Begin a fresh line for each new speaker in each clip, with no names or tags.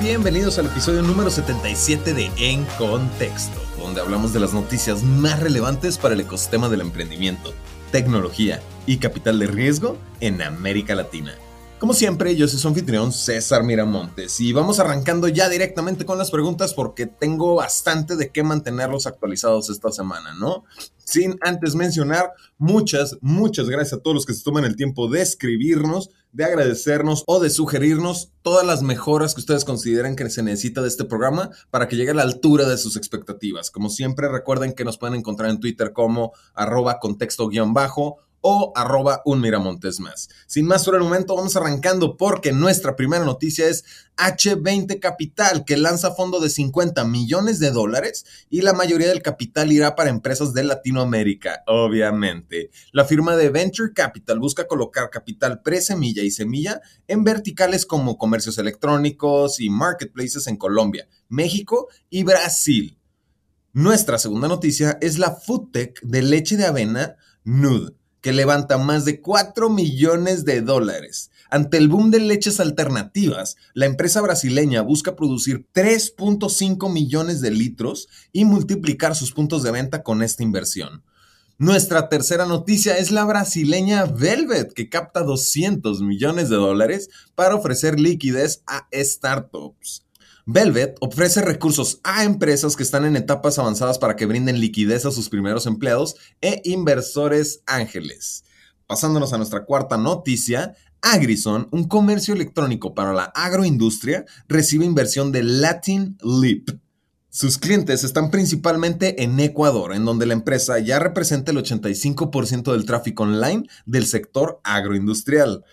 Bienvenidos al episodio número 77 de En Contexto, donde hablamos de las noticias más relevantes para el ecosistema del emprendimiento, tecnología y capital de riesgo en América Latina. Como siempre, yo soy su anfitrión César Miramontes y vamos arrancando ya directamente con las preguntas porque tengo bastante de qué mantenerlos actualizados esta semana, ¿no? Sin antes mencionar, muchas, muchas gracias a todos los que se toman el tiempo de escribirnos, de agradecernos o de sugerirnos todas las mejoras que ustedes consideren que se necesita de este programa para que llegue a la altura de sus expectativas. Como siempre, recuerden que nos pueden encontrar en Twitter como arroba contexto-bajo o arroba un miramontes más. Sin más por el momento, vamos arrancando porque nuestra primera noticia es H20 Capital, que lanza fondo de 50 millones de dólares y la mayoría del capital irá para empresas de Latinoamérica, obviamente. La firma de Venture Capital busca colocar capital pre-semilla y semilla en verticales como comercios electrónicos y marketplaces en Colombia, México y Brasil. Nuestra segunda noticia es la foodtech de leche de avena Nude que levanta más de 4 millones de dólares. Ante el boom de leches alternativas, la empresa brasileña busca producir 3.5 millones de litros y multiplicar sus puntos de venta con esta inversión. Nuestra tercera noticia es la brasileña Velvet, que capta 200 millones de dólares para ofrecer liquidez a startups. Velvet ofrece recursos a empresas que están en etapas avanzadas para que brinden liquidez a sus primeros empleados e inversores ángeles. Pasándonos a nuestra cuarta noticia, Agrison, un comercio electrónico para la agroindustria, recibe inversión de Latin Leap. Sus clientes están principalmente en Ecuador, en donde la empresa ya representa el 85% del tráfico online del sector agroindustrial.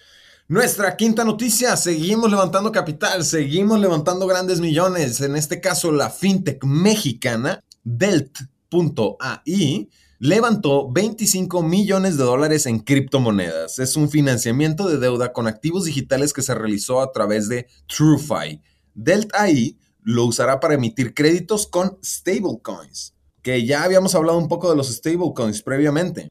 Nuestra quinta noticia, seguimos levantando capital, seguimos levantando grandes millones. En este caso, la fintech mexicana Delt.ai levantó 25 millones de dólares en criptomonedas. Es un financiamiento de deuda con activos digitales que se realizó a través de TrueFi. Delt.ai lo usará para emitir créditos con stablecoins, que ya habíamos hablado un poco de los stablecoins previamente.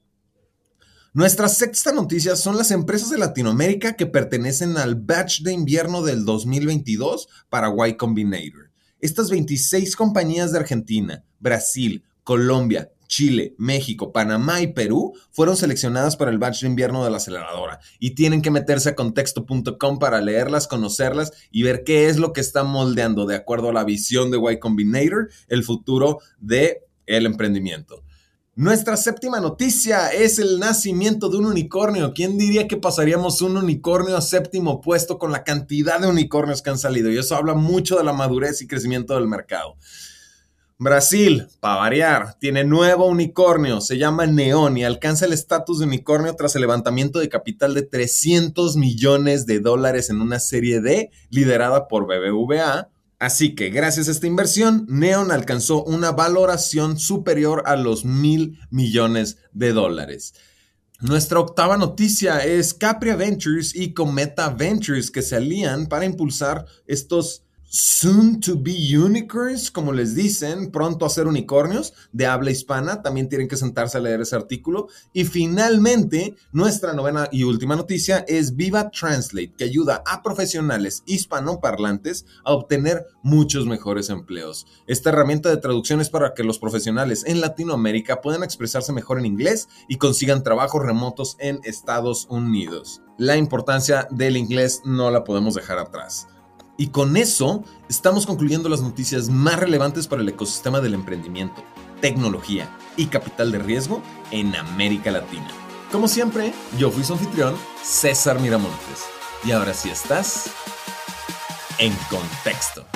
Nuestra sexta noticia son las empresas de Latinoamérica que pertenecen al batch de invierno del 2022 para Y Combinator. Estas 26 compañías de Argentina, Brasil, Colombia, Chile, México, Panamá y Perú fueron seleccionadas para el batch de invierno de la aceleradora y tienen que meterse a contexto.com para leerlas, conocerlas y ver qué es lo que está moldeando de acuerdo a la visión de Y Combinator el futuro de el emprendimiento. Nuestra séptima noticia es el nacimiento de un unicornio. ¿Quién diría que pasaríamos un unicornio a séptimo puesto con la cantidad de unicornios que han salido? Y eso habla mucho de la madurez y crecimiento del mercado. Brasil, para variar, tiene nuevo unicornio, se llama Neon y alcanza el estatus de unicornio tras el levantamiento de capital de 300 millones de dólares en una serie D liderada por BBVA, Así que gracias a esta inversión, Neon alcanzó una valoración superior a los mil millones de dólares. Nuestra octava noticia es Capria Ventures y Cometa Ventures que se alían para impulsar estos soon to be unicorns, como les dicen, pronto a ser unicornios de habla hispana. También tienen que sentarse a leer ese artículo. Y finalmente, nuestra novena y última noticia es Viva Translate, que ayuda a profesionales hispanoparlantes a obtener muchos mejores empleos. Esta herramienta de traducción es para que los profesionales en Latinoamérica puedan expresarse mejor en inglés y consigan trabajos remotos en Estados Unidos. La importancia del inglés no la podemos dejar atrás. Y con eso estamos concluyendo las noticias más relevantes para el ecosistema del emprendimiento, tecnología y capital de riesgo en América Latina. Como siempre, yo fui su anfitrión, César Miramontes. Y ahora sí estás en contexto.